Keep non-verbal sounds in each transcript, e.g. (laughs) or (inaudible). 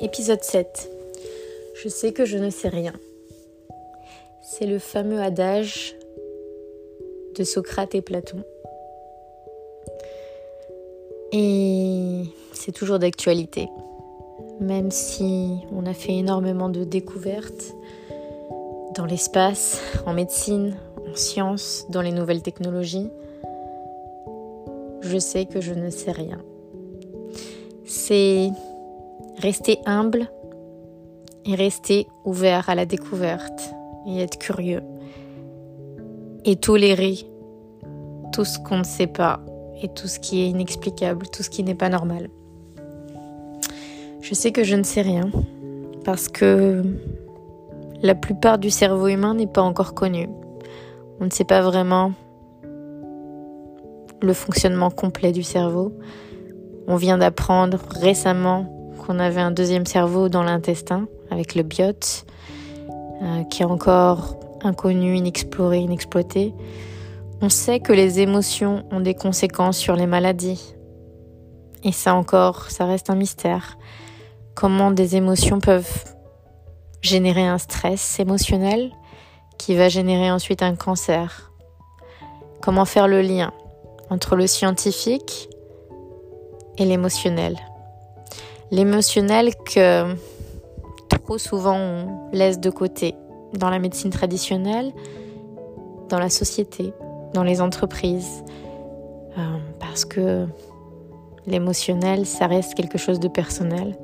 Épisode 7. Je sais que je ne sais rien. C'est le fameux adage de Socrate et Platon. Et c'est toujours d'actualité. Même si on a fait énormément de découvertes dans l'espace, en médecine, en sciences, dans les nouvelles technologies, je sais que je ne sais rien. C'est rester humble et rester ouvert à la découverte et être curieux et tolérer tout ce qu'on ne sait pas et tout ce qui est inexplicable, tout ce qui n'est pas normal. Je sais que je ne sais rien parce que la plupart du cerveau humain n'est pas encore connu. On ne sait pas vraiment le fonctionnement complet du cerveau. On vient d'apprendre récemment qu'on avait un deuxième cerveau dans l'intestin avec le biote, euh, qui est encore inconnu, inexploré, inexploité. On sait que les émotions ont des conséquences sur les maladies. Et ça encore, ça reste un mystère. Comment des émotions peuvent générer un stress émotionnel qui va générer ensuite un cancer? Comment faire le lien entre le scientifique et l'émotionnel? L'émotionnel que trop souvent on laisse de côté dans la médecine traditionnelle, dans la société, dans les entreprises, euh, parce que l'émotionnel, ça reste quelque chose de personnel,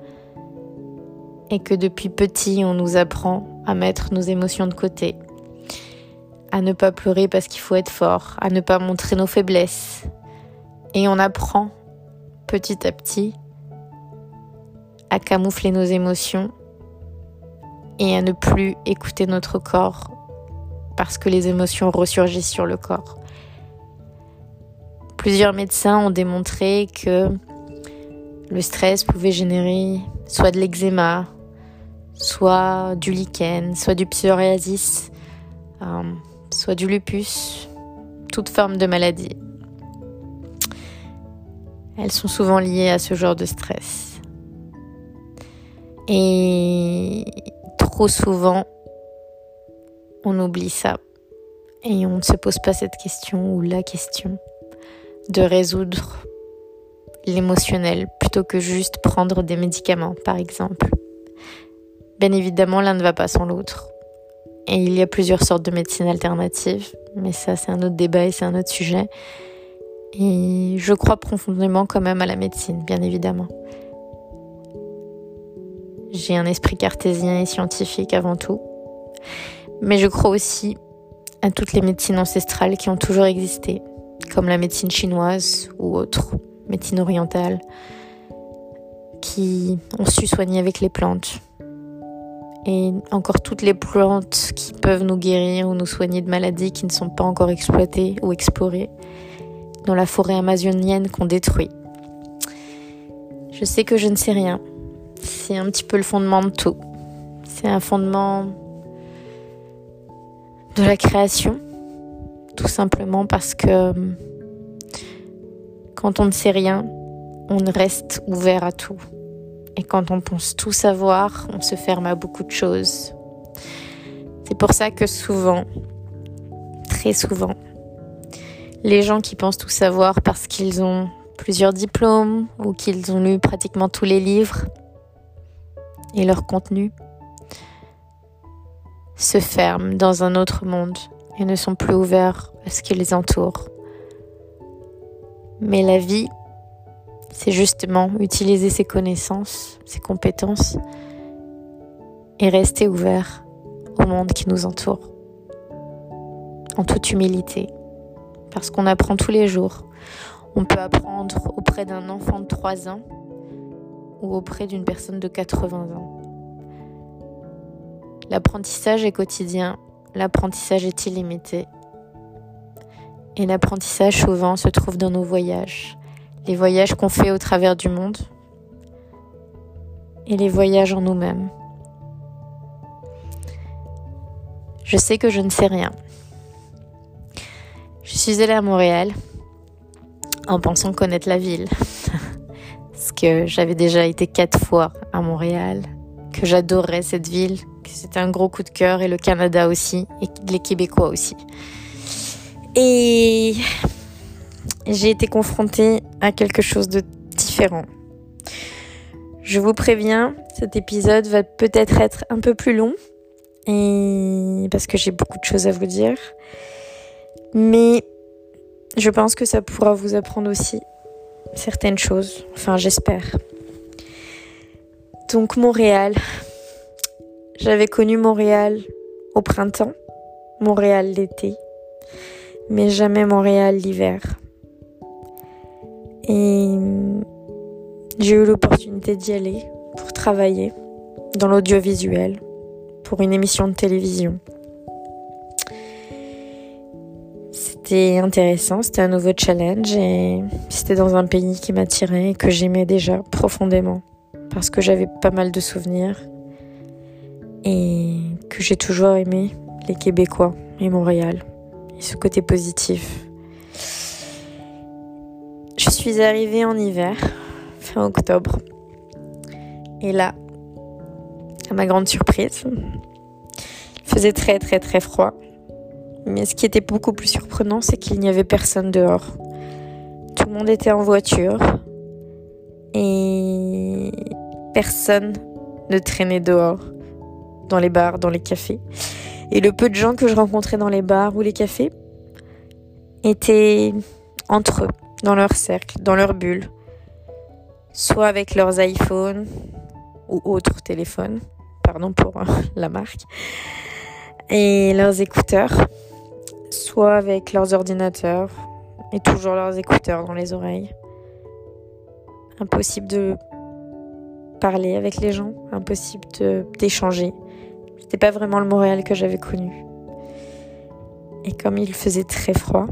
et que depuis petit, on nous apprend à mettre nos émotions de côté, à ne pas pleurer parce qu'il faut être fort, à ne pas montrer nos faiblesses, et on apprend petit à petit à camoufler nos émotions et à ne plus écouter notre corps parce que les émotions ressurgissent sur le corps. Plusieurs médecins ont démontré que le stress pouvait générer soit de l'eczéma, soit du lichen, soit du psoriasis, euh, soit du lupus, toute forme de maladie. Elles sont souvent liées à ce genre de stress. Et trop souvent, on oublie ça. Et on ne se pose pas cette question ou la question de résoudre l'émotionnel plutôt que juste prendre des médicaments, par exemple. Bien évidemment, l'un ne va pas sans l'autre. Et il y a plusieurs sortes de médecines alternatives, mais ça c'est un autre débat et c'est un autre sujet. Et je crois profondément quand même à la médecine, bien évidemment. J'ai un esprit cartésien et scientifique avant tout. Mais je crois aussi à toutes les médecines ancestrales qui ont toujours existé, comme la médecine chinoise ou autres, médecine orientale, qui ont su soigner avec les plantes. Et encore toutes les plantes qui peuvent nous guérir ou nous soigner de maladies qui ne sont pas encore exploitées ou explorées dans la forêt amazonienne qu'on détruit. Je sais que je ne sais rien, c'est un petit peu le fondement de tout. C'est un fondement de la création, tout simplement parce que quand on ne sait rien, on reste ouvert à tout. Et quand on pense tout savoir, on se ferme à beaucoup de choses. C'est pour ça que souvent, très souvent, les gens qui pensent tout savoir parce qu'ils ont plusieurs diplômes ou qu'ils ont lu pratiquement tous les livres, et leur contenu se ferment dans un autre monde et ne sont plus ouverts à ce qui les entoure. Mais la vie, c'est justement utiliser ses connaissances, ses compétences et rester ouvert au monde qui nous entoure. En toute humilité. Parce qu'on apprend tous les jours. On peut apprendre auprès d'un enfant de 3 ans ou auprès d'une personne de 80 ans. L'apprentissage est quotidien, l'apprentissage est illimité. Et l'apprentissage souvent se trouve dans nos voyages, les voyages qu'on fait au travers du monde et les voyages en nous-mêmes. Je sais que je ne sais rien. Je suis allée à Montréal en pensant connaître la ville. (laughs) parce que j'avais déjà été quatre fois à Montréal, que j'adorais cette ville, c'était un gros coup de cœur, et le Canada aussi, et les Québécois aussi. Et j'ai été confrontée à quelque chose de différent. Je vous préviens, cet épisode va peut-être être un peu plus long, et parce que j'ai beaucoup de choses à vous dire. Mais je pense que ça pourra vous apprendre aussi certaines choses. Enfin, j'espère. Donc Montréal. J'avais connu Montréal au printemps, Montréal l'été, mais jamais Montréal l'hiver. Et j'ai eu l'opportunité d'y aller pour travailler dans l'audiovisuel pour une émission de télévision. C'était intéressant, c'était un nouveau challenge et c'était dans un pays qui m'attirait et que j'aimais déjà profondément parce que j'avais pas mal de souvenirs et que j'ai toujours aimé les Québécois et Montréal et ce côté positif. Je suis arrivée en hiver, fin octobre. Et là, à ma grande surprise, il faisait très très très froid. Mais ce qui était beaucoup plus surprenant, c'est qu'il n'y avait personne dehors. Tout le monde était en voiture et personne ne traînait dehors, dans les bars, dans les cafés. Et le peu de gens que je rencontrais dans les bars ou les cafés étaient entre eux, dans leur cercle, dans leur bulle, soit avec leurs iPhones ou autres téléphones, pardon pour (laughs) la marque, et leurs écouteurs, soit avec leurs ordinateurs et toujours leurs écouteurs dans les oreilles. Impossible de parler avec les gens, impossible d'échanger. C'était pas vraiment le Montréal que j'avais connu. Et comme il faisait très froid,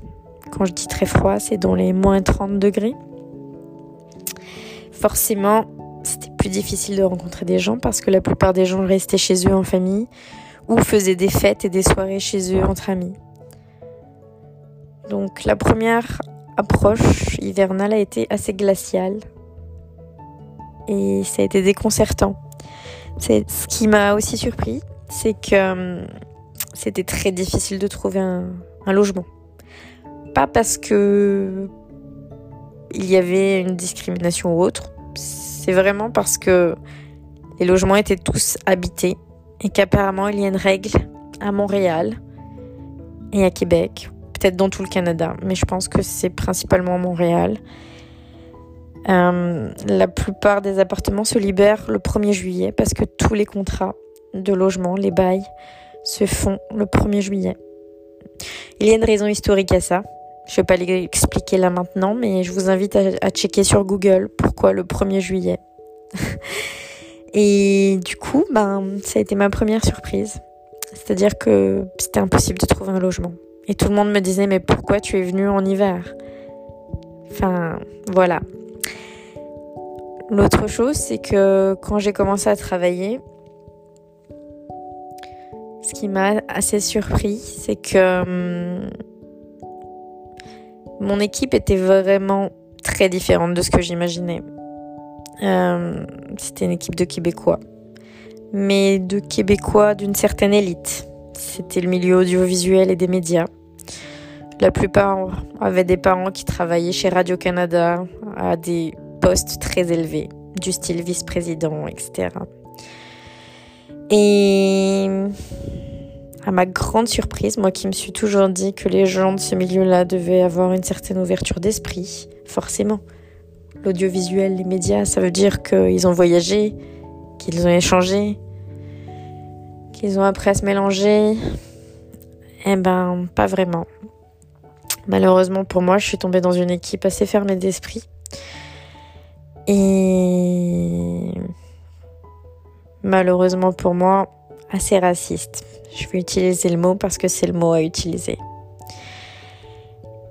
quand je dis très froid, c'est dans les moins 30 degrés. Forcément, c'était plus difficile de rencontrer des gens parce que la plupart des gens restaient chez eux en famille ou faisaient des fêtes et des soirées chez eux entre amis. Donc la première approche hivernale a été assez glaciale et ça a été déconcertant. C'est ce qui m'a aussi surpris, c'est que hum, c'était très difficile de trouver un, logement. Pas parce que il y avait une discrimination ou autre, c'est vraiment parce que les logements étaient tous habités et qu'apparemment il y a une règle à Montréal et à Québec peut-être dans tout le Canada, mais je pense que c'est principalement Montréal. Euh, la plupart des appartements se libèrent le 1er juillet parce que tous les contrats de logement, les bails, se font le 1er juillet. Il y a une raison historique à ça. Je ne vais pas l'expliquer là maintenant, mais je vous invite à, checker sur Google pourquoi le 1er juillet. (laughs) Et du coup, ben, ça a été ma première surprise. C'est-à-dire que c'était impossible de trouver un logement. Et tout le monde me disait, mais pourquoi tu es venu en hiver? Enfin, voilà. L'autre chose, c'est que quand j'ai commencé à travailler, ce qui m'a assez surpris, c'est que hum, mon équipe était vraiment très différente de ce que j'imaginais. Euh, c'était une équipe de Québécois, mais de Québécois d'une certaine élite. C'était le milieu audiovisuel et des médias. La plupart avaient des parents qui travaillaient chez Radio-Canada à des postes très élevés, du style vice-président, etc. Et à ma grande surprise, moi qui me suis toujours dit que les gens de ce milieu-là devaient avoir une certaine ouverture d'esprit, forcément. L'audiovisuel, les médias, ça veut dire qu'ils ont voyagé, qu'ils ont échangé, qu'ils ont appris à se mélanger. Eh ben, pas vraiment. Malheureusement pour moi, je suis tombée dans une équipe assez fermée d'esprit. Et malheureusement pour moi, assez raciste. Je vais utiliser le mot parce que c'est le mot à utiliser.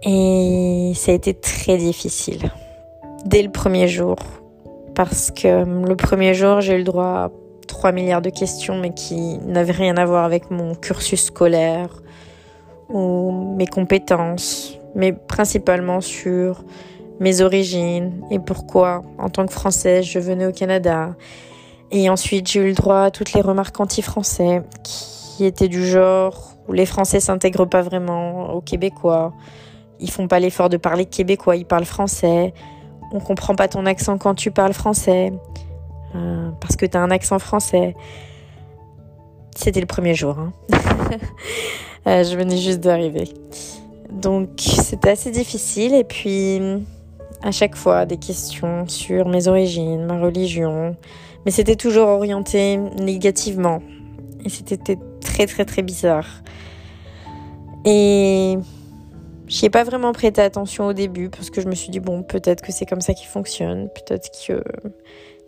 Et ça a été très difficile dès le premier jour. Parce que le premier jour, j'ai eu le droit à 3 milliards de questions, mais qui n'avaient rien à voir avec mon cursus scolaire ou mes compétences, mais principalement sur mes origines et pourquoi, en tant que Française, je venais au Canada. Et ensuite, j'ai eu le droit à toutes les remarques anti-français qui étaient du genre où les Français s'intègrent pas vraiment aux Québécois. Ils font pas l'effort de parler québécois, ils parlent français. On comprend pas ton accent quand tu parles français. Euh, parce que tu as un accent français. C'était le premier jour. Hein. (laughs) Euh, je venais juste d'arriver. Donc c'était assez difficile et puis à chaque fois des questions sur mes origines, ma religion, mais c'était toujours orienté négativement et c'était très très très bizarre. Et j'y ai pas vraiment prêté attention au début parce que je me suis dit bon peut-être que c'est comme ça qui fonctionne, peut-être que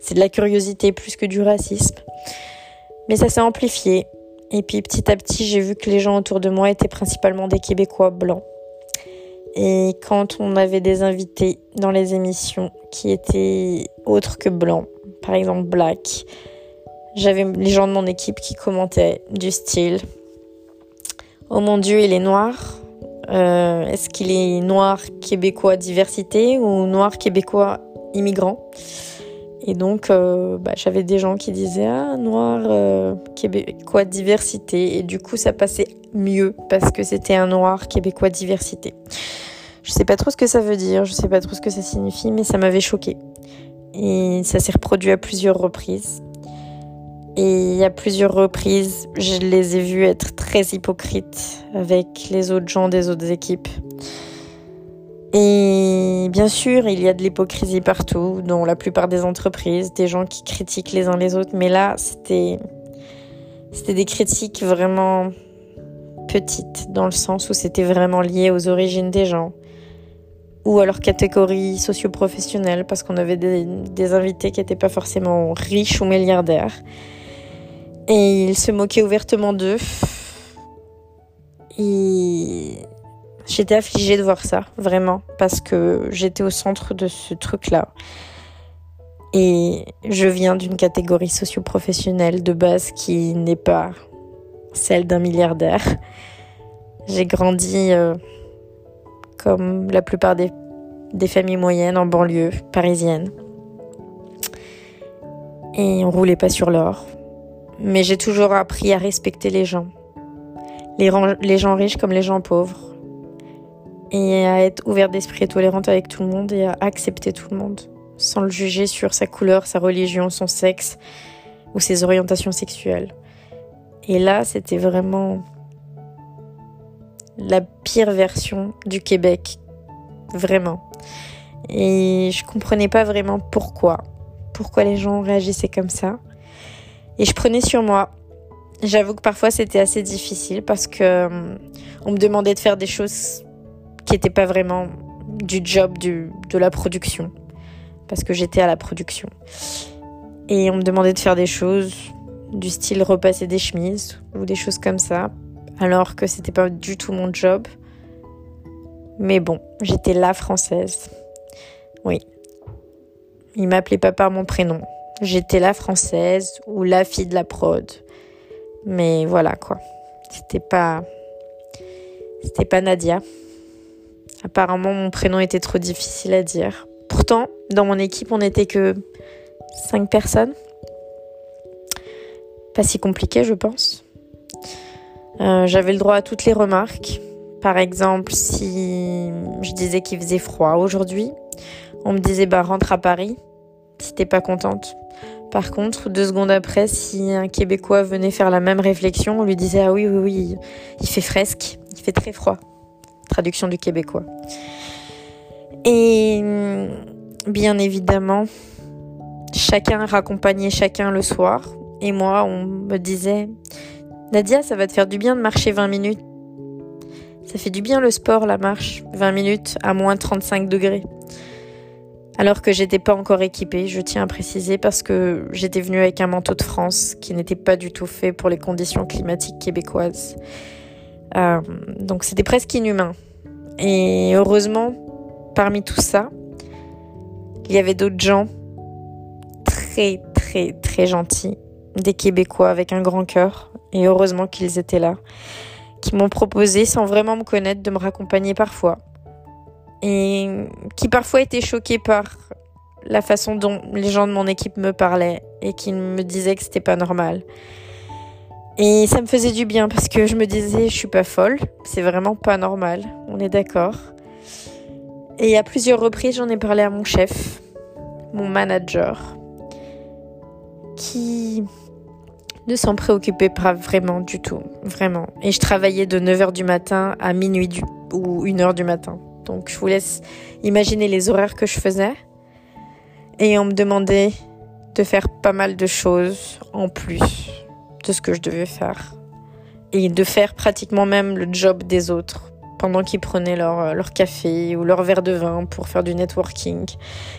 c'est de la curiosité plus que du racisme. Mais ça s'est amplifié et puis petit à petit j'ai vu que les gens autour de moi étaient principalement des Québécois blancs. Et quand on avait des invités dans les émissions qui étaient autres que blancs, par exemple black, j'avais les gens de mon équipe qui commentaient du style Oh mon Dieu, il est noir. Euh, est-ce qu'il est noir québécois diversité ou noir québécois immigrant? Et donc, euh, bah, j'avais des gens qui disaient Ah, noir euh, québécois diversité. Et du coup, ça passait mieux parce que c'était un noir québécois diversité. Je sais pas trop ce que ça veut dire, je sais pas trop ce que ça signifie, mais ça m'avait choqué. Et ça s'est reproduit à plusieurs reprises. Et à plusieurs reprises, je les ai vus être très hypocrites avec les autres gens des autres équipes. Et bien sûr, il y a de l'hypocrisie partout, dans la plupart des entreprises, des gens qui critiquent les uns les autres. Mais là, c'était, c'était des critiques vraiment petites, dans le sens où c'était vraiment lié aux origines des gens ou à leur catégorie socio-professionnelle, parce qu'on avait des, des invités qui n'étaient pas forcément riches ou milliardaires. Et il se moquait ouvertement d'eux. Et j'étais affligée de voir ça, vraiment, parce que j'étais au centre de ce truc-là. Et je viens d'une catégorie socio-professionnelle de base qui n'est pas celle d'un milliardaire. J'ai grandi euh, comme la plupart des, des familles moyennes en banlieue parisienne. Et on roulait pas sur l'or mais j'ai toujours appris à respecter les gens. Les, gens riches comme les gens pauvres. Et à être ouvert d'esprit et tolérante avec tout le monde et à accepter tout le monde. Sans le juger sur sa couleur, sa religion, son sexe ou ses orientations sexuelles. Et là, c'était vraiment la pire version du Québec. Vraiment. Et je comprenais pas vraiment pourquoi. Pourquoi les gens réagissaient comme ça. Et je prenais sur moi. J'avoue que parfois c'était assez difficile parce que euh, on me demandait de faire des choses qui n'étaient pas vraiment du job de la production. Parce que j'étais à la production. Et on me demandait de faire des choses du style repasser des chemises ou des choses comme ça. Alors que c'était pas du tout mon job. Mais bon, j'étais la française. Oui. Il m'appelait pas par mon prénom. J'étais la française ou la fille de la prod. Mais voilà quoi. C'était pas. C'était pas Nadia. Apparemment, mon prénom était trop difficile à dire. Pourtant, dans mon équipe, on n'était que 5 personnes. Pas si compliqué, je pense. Euh, j'avais le droit à toutes les remarques. Par exemple, si je disais qu'il faisait froid aujourd'hui, on me disait bah rentre à Paris si t'es pas contente. Par contre, deux secondes après, si un Québécois venait faire la même réflexion, on lui disait Ah oui, oui, oui, il fait fresque, il fait très froid. Traduction du québécois. Et bien évidemment, chacun raccompagnait chacun le soir. Et moi, on me disait Nadia, ça va te faire du bien de marcher 20 minutes. Ça fait du bien le sport, la marche, 20 minutes à moins 35 degrés alors que j'étais pas encore équipée, je tiens à préciser parce que j'étais venue avec un manteau de France qui n'était pas du tout fait pour les conditions climatiques québécoises. Euh, donc c'était presque inhumain. Et heureusement, parmi tout ça, il y avait d'autres gens très très très gentils, des Québécois avec un grand cœur, et heureusement qu'ils étaient là, qui m'ont proposé, sans vraiment me connaître, de me raccompagner parfois et qui parfois était choqué par la façon dont les gens de mon équipe me parlaient et qui me disaient que c'était pas normal. Et ça me faisait du bien parce que je me disais, je suis pas folle, c'est vraiment pas normal, on est d'accord. Et à plusieurs reprises, j'en ai parlé à mon chef, mon manager, qui ne s'en préoccupait pas vraiment du tout, vraiment. Et je travaillais de 9h du matin à minuit ou 1h du matin. Donc je vous laisse imaginer les horaires que je faisais. Et on me demandait de faire pas mal de choses en plus de ce que je devais faire. Et de faire pratiquement même le job des autres pendant qu'ils prenaient leur, leur café ou leur verre de vin pour faire du networking.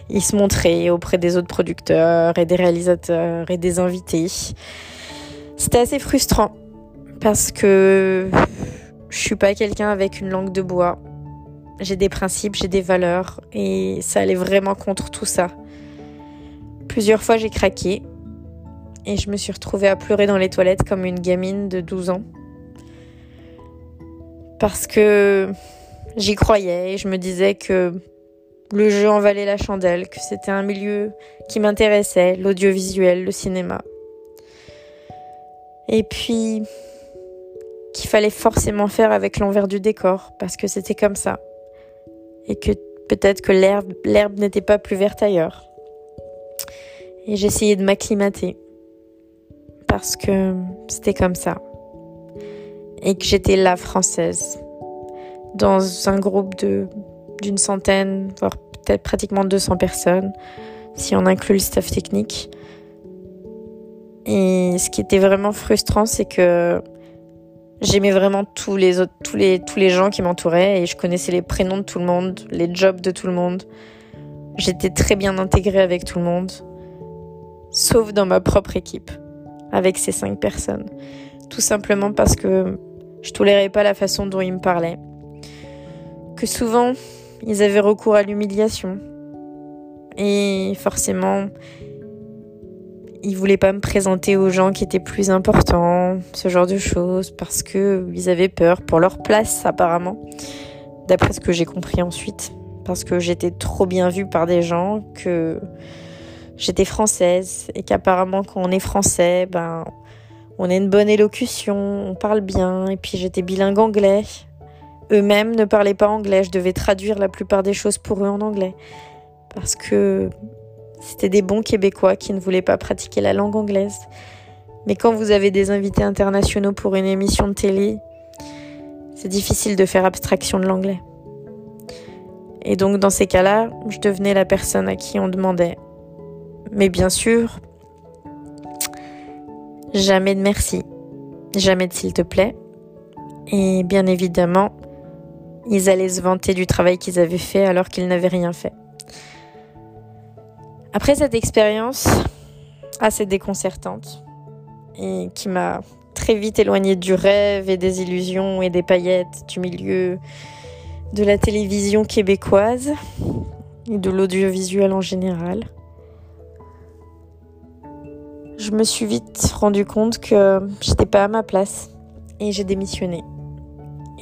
Ils se montraient auprès des autres producteurs et des réalisateurs et des invités. C'était assez frustrant parce que je suis pas quelqu'un avec une langue de bois. J'ai des principes, j'ai des valeurs et ça allait vraiment contre tout ça. Plusieurs fois j'ai craqué et je me suis retrouvée à pleurer dans les toilettes comme une gamine de 12 ans. Parce que j'y croyais et je me disais que le jeu en valait la chandelle, que c'était un milieu qui m'intéressait, l'audiovisuel, le cinéma. Et puis qu'il fallait forcément faire avec l'envers du décor, parce que c'était comme ça. Et que peut-être que l'herbe, l'herbe n'était pas plus verte ailleurs. Et j'essayais de m'acclimater parce que c'était comme ça. Et que j'étais la française. Dans un groupe de, d'une centaine, voire peut-être pratiquement 200 personnes, si on inclut le staff technique. Et ce qui était vraiment frustrant, c'est que j'aimais vraiment tous les autres, tous les, gens qui m'entouraient et je connaissais les prénoms de tout le monde, les jobs de tout le monde. J'étais très bien intégrée avec tout le monde, sauf dans ma propre équipe avec ces cinq personnes. Tout simplement parce que je tolérais pas la façon dont ils me parlaient. Que souvent, ils avaient recours à l'humiliation. Et forcément, ils voulaient pas me présenter aux gens qui étaient plus importants, ce genre de choses, parce que ils avaient peur pour leur place, apparemment. D'après ce que j'ai compris ensuite. Parce que j'étais trop bien vue par des gens que j'étais française et qu'apparemment quand on est français, ben on a une bonne élocution, on parle bien et puis j'étais bilingue anglais. Eux-mêmes ne parlaient pas anglais, je devais traduire la plupart des choses pour eux en anglais parce que c'était des bons québécois qui ne voulaient pas pratiquer la langue anglaise. Mais quand vous avez des invités internationaux pour une émission de télé, c'est difficile de faire abstraction de l'anglais. Et donc dans ces cas-là, je devenais la personne à qui on demandait mais bien sûr, jamais de merci, jamais de s'il te plaît. Et bien évidemment, ils allaient se vanter du travail qu'ils avaient fait alors qu'ils n'avaient rien fait. Après cette expérience assez déconcertante et qui m'a très vite éloignée du rêve et des illusions et des paillettes du milieu de la télévision québécoise et de l'audiovisuel en général, je me suis vite rendu compte que j'étais pas à ma place et j'ai démissionné.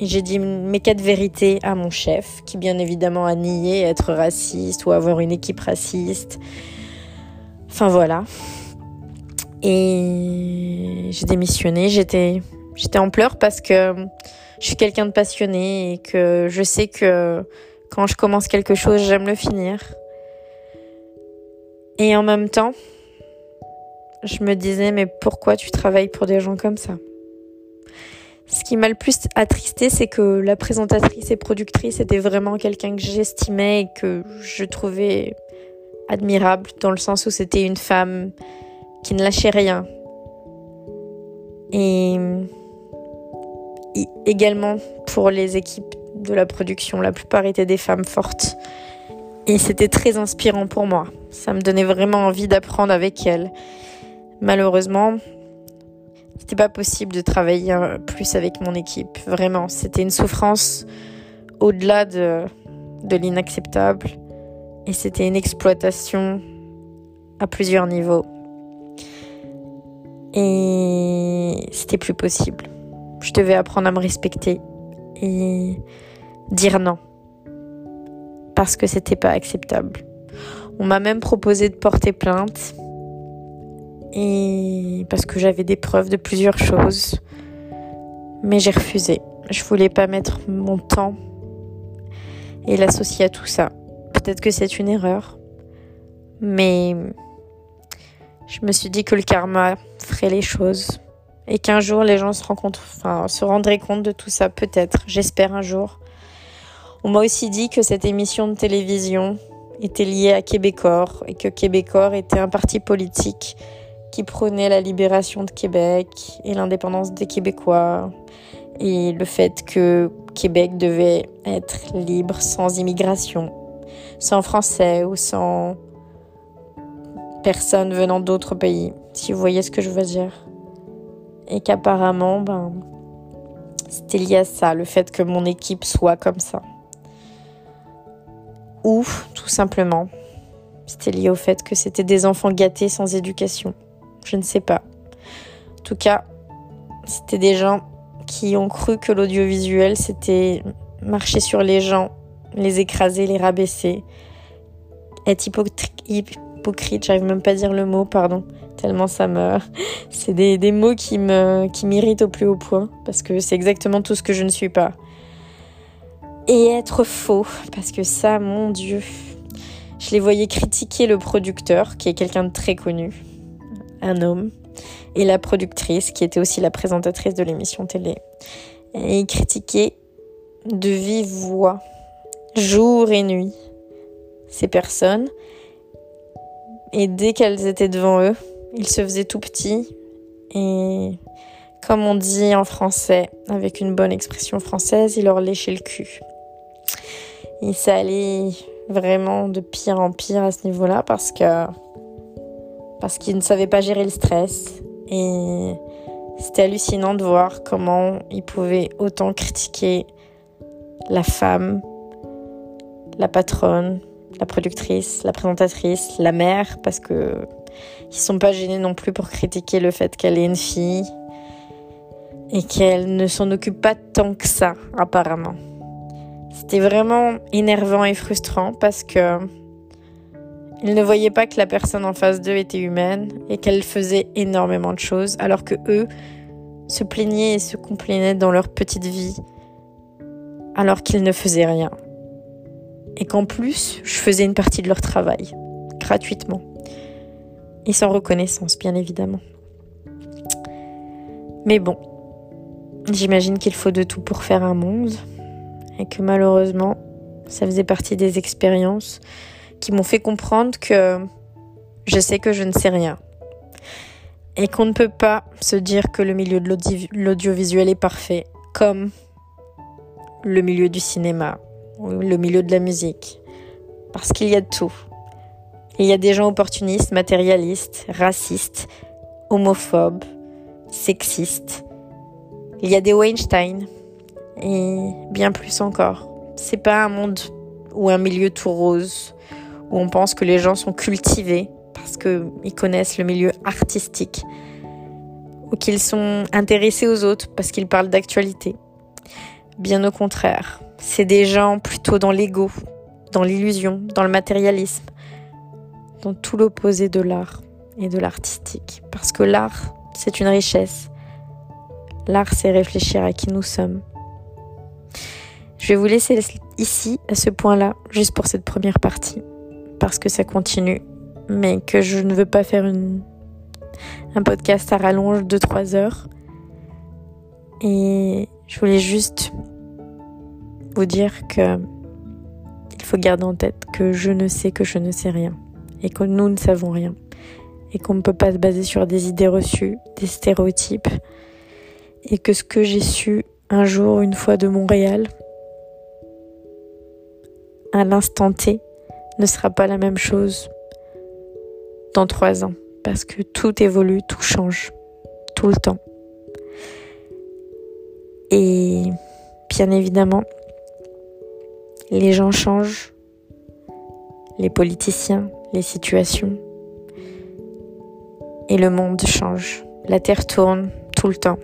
J'ai dit mes quatre vérités à mon chef, qui bien évidemment a nié être raciste ou avoir une équipe raciste. Enfin voilà. Et j'ai démissionné. J'étais, j'étais en pleurs parce que je suis quelqu'un de passionné et que je sais que quand je commence quelque chose, j'aime le finir. Et en même temps, je me disais, mais pourquoi tu travailles pour des gens comme ça? Ce qui m'a le plus attristé, c'est que la présentatrice et productrice était vraiment quelqu'un que j'estimais et que je trouvais admirable, dans le sens où c'était une femme qui ne lâchait rien. Et également pour les équipes de la production, la plupart étaient des femmes fortes. Et c'était très inspirant pour moi. Ça me donnait vraiment envie d'apprendre avec elles. Malheureusement, c'était pas possible de travailler plus avec mon équipe. Vraiment, c'était une souffrance au-delà de, de l'inacceptable. Et c'était une exploitation à plusieurs niveaux. Et c'était plus possible. Je devais apprendre à me respecter et dire non. parce que c'était pas acceptable. On m'a même proposé de porter plainte et parce que j'avais des preuves de plusieurs choses. Mais j'ai refusé. Je voulais pas mettre mon temps et l'associer à tout ça. Peut-être que c'est une erreur, mais je me suis dit que le karma ferait les choses et qu'un jour les gens se rencontrent, enfin, se rendraient compte de tout ça, peut-être, j'espère un jour. On m'a aussi dit que cette émission de télévision était liée à Québécois et que Québécois était un parti politique qui prônait la libération de Québec et l'indépendance des Québécois et le fait que Québec devait être libre sans immigration, sans français ou sans personne venant d'autres pays, si vous voyez ce que je veux dire et qu'apparemment, ben, c'était lié à ça, le fait que mon équipe soit comme ça. Ou, tout simplement, c'était lié au fait que c'était des enfants gâtés sans éducation. Je ne sais pas. En tout cas, c'était des gens qui ont cru que l'audiovisuel, c'était marcher sur les gens, les écraser, les rabaisser, être hypocrite, j'arrive même pas à dire le mot, pardon tellement ça me (laughs) c'est des, des, mots qui qui m'irritent au plus haut point parce que c'est exactement tout ce que je ne suis pas. Et être faux parce que ça mon dieu. Je les voyais critiquer le producteur qui est quelqu'un de très connu un homme et la productrice qui était aussi la présentatrice de l'émission télé. Et ils critiquaient de vive voix jour et nuit ces personnes. Et dès qu'elles étaient devant eux, il se faisait tout petit et comme on dit en français, avec une bonne expression française, il leur léchait le cul. Et ça allait vraiment de pire en pire à ce niveau-là parce que parce qu'il ne savait pas gérer le stress et c'était hallucinant de voir comment il pouvait autant critiquer la femme, la patronne, la productrice, la présentatrice, la mère parce que qui sont pas gênés non plus pour critiquer le fait qu'elle est une fille et qu'elle ne s'en occupe pas tant que ça, apparemment. C'était vraiment énervant et frustrant parce que ils ne voyaient pas que la personne en face d'eux était humaine et qu'elle faisait énormément de choses, alors que eux se plaignaient et se complainaient dans leur petite vie, alors qu'ils ne faisaient rien. Et qu'en plus, je faisais une partie de leur travail, gratuitement. Et sans reconnaissance, bien évidemment. Mais bon, j'imagine qu'il faut de tout pour faire un monde. Et que malheureusement, ça faisait partie des expériences qui m'ont fait comprendre que je sais que je ne sais rien. Et qu'on ne peut pas se dire que le milieu de l'audiovisuel est parfait, comme le milieu du cinéma ou le milieu de la musique. Parce qu'il y a de tout. Il y a des gens opportunistes, matérialistes, racistes, homophobes, sexistes. Il y a des Weinstein et bien plus encore. C'est pas un monde ou un milieu tout rose où on pense que les gens sont cultivés parce qu'ils connaissent le milieu artistique ou qu'ils sont intéressés aux autres parce qu'ils parlent d'actualité. Bien au contraire, c'est des gens plutôt dans l'ego, dans l'illusion, dans le matérialisme, dans tout l'opposé de l'art et de l'artistique. Parce que l'art, c'est une richesse. L'art, c'est réfléchir à qui nous sommes. Je vais vous laisser ici, à ce point-là, juste pour cette première partie, parce que ça continue, mais que je ne veux pas faire un podcast à rallonge de 3 heures. Et je voulais juste vous dire que il faut garder en tête que je ne sais que je ne sais rien et que nous ne savons rien et qu'on ne peut pas se baser sur des idées reçues, des stéréotypes et que ce que j'ai su un jour, une fois de Montréal, à l'instant T, ne sera pas la même chose dans trois ans parce que tout évolue, tout change, tout le temps. Et bien évidemment, les gens changent, les politiciens, les situations. Et le monde change. La Terre tourne tout le temps.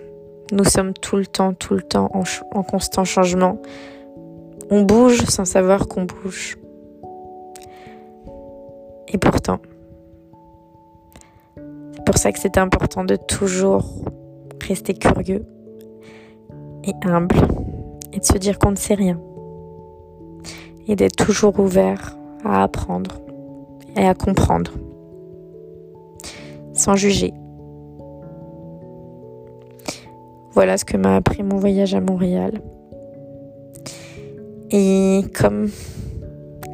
Nous sommes tout le temps, tout le temps en, constant changement. On bouge sans savoir qu'on bouge. Et pourtant, c'est pour ça que c'est important de toujours rester curieux et humble et de se dire qu'on ne sait rien et d'être toujours ouvert à apprendre et à comprendre sans juger. Voilà ce que m'a appris mon voyage à Montréal. Et comme,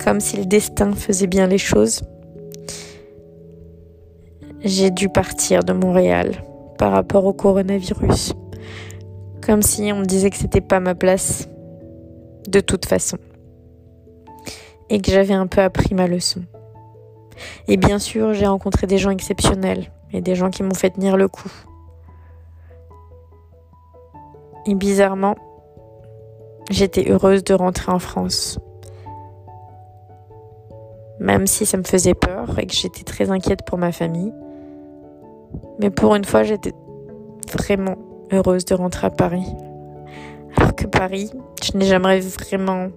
comme si le destin faisait bien les choses, j'ai dû partir de Montréal par rapport au coronavirus. Comme si on me disait que c'était pas ma place de toute façon. Et que j'avais un peu appris ma leçon. Et bien sûr, j'ai rencontré des gens exceptionnels et des gens qui m'ont fait tenir le coup. Et bizarrement, j'étais heureuse de rentrer en France. Même si ça me faisait peur et que j'étais très inquiète pour ma famille. Mais pour une fois, j'étais vraiment heureuse de rentrer à Paris. Alors que Paris, je n'ai jamais vraiment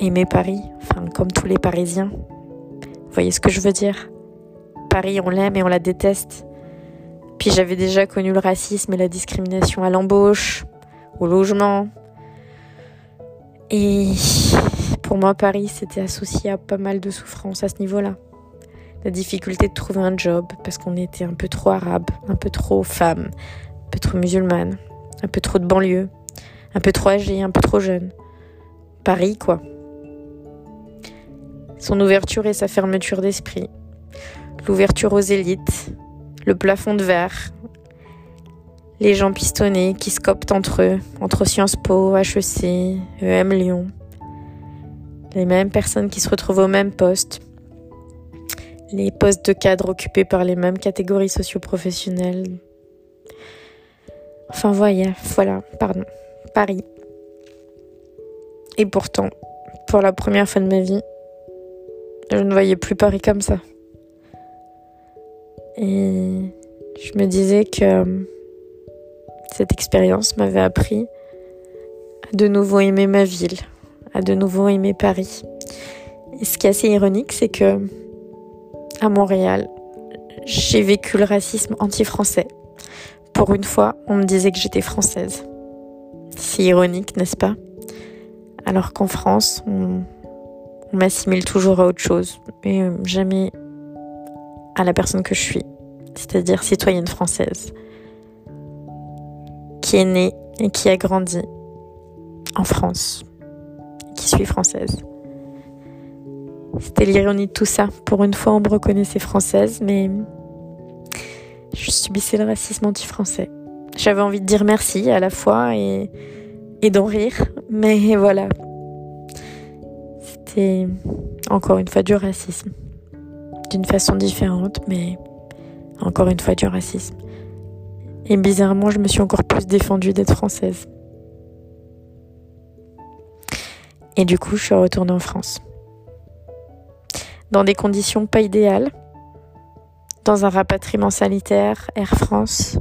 aimé Paris, enfin comme tous les Parisiens. Vous voyez ce que je veux dire? Paris, on l'aime et on la déteste. Puis j'avais déjà connu le racisme et la discrimination à l'embauche, au logement. Et pour moi, Paris, c'était associé à pas mal de souffrances à ce niveau-là. La difficulté de trouver un job parce qu'on était un peu trop arabe, un peu trop femme, un peu trop musulmane, un peu trop de banlieue, un peu trop âgé, un peu trop jeune. Paris, quoi. Son ouverture et sa fermeture d'esprit, l'ouverture aux élites, le plafond de verre, les gens pistonnés qui scoptent entre eux, entre Sciences Po, HEC, EM Lyon, les mêmes personnes qui se retrouvent au même poste, les postes de cadre occupés par les mêmes catégories socio-professionnelles. Enfin, voyez, voilà, pardon, Paris. Et pourtant, pour la première fois de ma vie, je ne voyais plus Paris comme ça. Et je me disais que euh, cette expérience m'avait appris à de nouveau aimer ma ville, à de nouveau aimer Paris. Et ce qui est assez ironique, c'est que à Montréal, j'ai vécu le racisme anti-français. Pour une fois, on me disait que j'étais française. C'est ironique, n'est-ce pas? Alors qu'en France, on, m'assimile toujours à autre chose, mais euh, jamais à la personne que je suis, c'est-à-dire citoyenne française, qui est née et qui a grandi en France, qui suis française. C'était l'ironie de tout ça. Pour une fois, on me reconnaissait française, mais je subissais le racisme anti-français. J'avais envie de dire merci à la fois et, d'en rire, (laughs) mais voilà, c'est encore une fois du racisme. D'une façon différente, mais encore une fois du racisme. Et bizarrement, je me suis encore plus défendue d'être française. Et du coup, je suis retournée en France. Dans des conditions pas idéales. Dans un rapatriement sanitaire, Air France.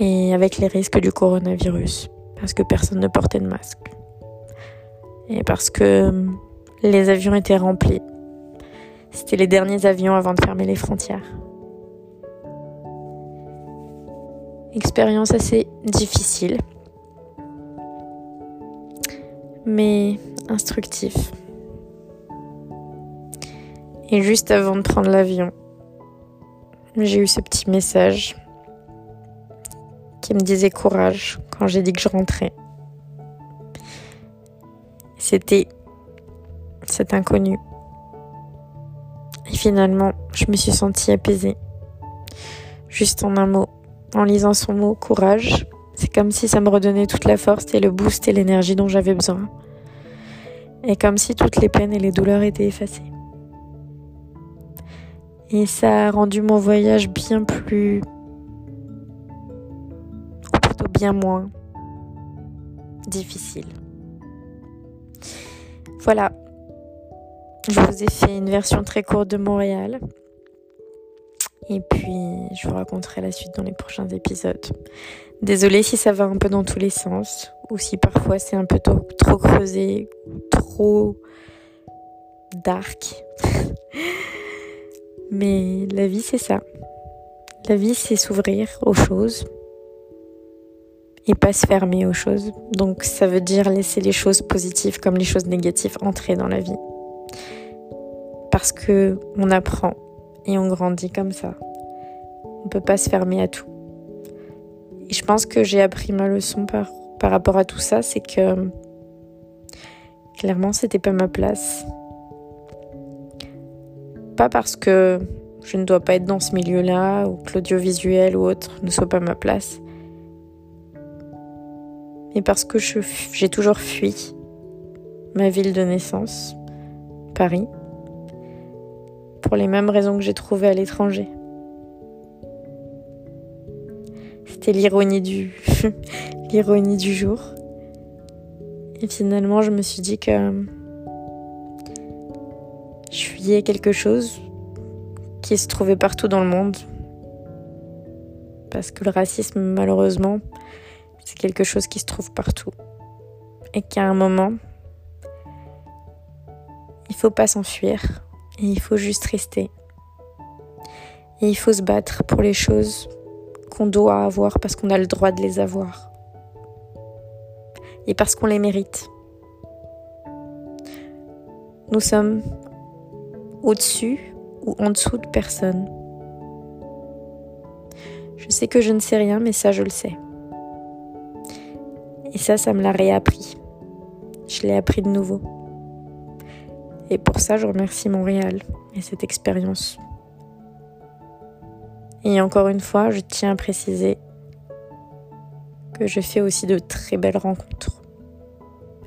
Et avec les risques du coronavirus. Parce que personne ne portait de masque et parce que euh, les avions étaient remplis. C'était les derniers avions avant de fermer les frontières. Expérience assez difficile, mais instructive. Et juste avant de prendre l'avion, j'ai eu ce petit message qui me disait courage quand j'ai dit que je rentrais. C'était cet inconnu. Et finalement, je me suis sentie apaisée. Juste en un mot, en lisant son mot courage, c'est comme si ça me redonnait toute la force et le boost et l'énergie dont j'avais besoin. Et comme si toutes les peines et les douleurs étaient effacées. Et ça a rendu mon voyage bien plus... ou plutôt bien moins difficile. Voilà. Je vous ai fait une version très courte de Montréal. Et puis, je vous raconterai la suite dans les prochains épisodes. Désolée si ça va un peu dans tous les sens, ou si parfois c'est un peu trop, trop creusé, trop dark. (laughs) Mais la vie, c'est ça. La vie, c'est s'ouvrir aux choses et pas se fermer aux choses. Donc ça veut dire laisser les choses positives comme les choses négatives entrer dans la vie. Parce que on apprend et on grandit comme ça. On peut pas se fermer à tout. Et je pense que j'ai appris ma leçon par, par rapport à tout ça, c'est que clairement c'était pas ma place. Parce que je ne dois pas être dans ce milieu-là ou que l'audiovisuel ou autre ne soit pas ma place, mais parce que j'ai toujours fui ma ville de naissance, Paris, pour les mêmes raisons que j'ai trouvées à l'étranger. C'était l'ironie du (laughs) l'ironie du jour. Et finalement, je me suis dit que fuyais quelque chose qui se trouvait partout dans le monde. Parce que le racisme, malheureusement, c'est quelque chose qui se trouve partout. Et qu'à un moment, il faut pas s'enfuir. Et il faut juste rester. Et il faut se battre pour les choses qu'on doit avoir parce qu'on a le droit de les avoir. Et parce qu'on les mérite. Nous sommes au-dessus ou en dessous de personne. Je sais que je ne sais rien, mais ça, je le sais. Et ça, ça me l'a réappris. Je l'ai appris de nouveau. Et pour ça, je remercie Montréal et cette expérience. Et encore une fois, je tiens à préciser que je fais aussi de très belles rencontres.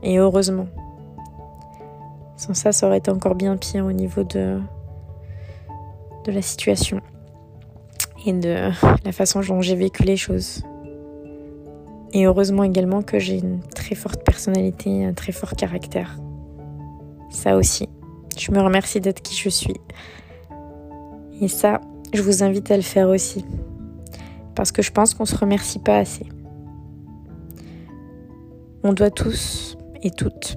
Et heureusement. Sans ça, ça aurait été encore bien pire au niveau de, de la situation et de la façon dont j'ai vécu les choses. Et heureusement également que j'ai une très forte personnalité, un très fort caractère. Ça aussi. Je me remercie d'être qui je suis. Et ça, je vous invite à le faire aussi. Parce que je pense qu'on ne se remercie pas assez. On doit tous et toutes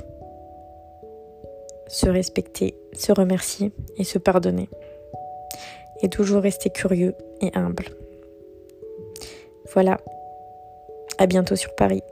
se respecter, se remercier et se pardonner. Et toujours rester curieux et humble. Voilà. À bientôt sur Paris.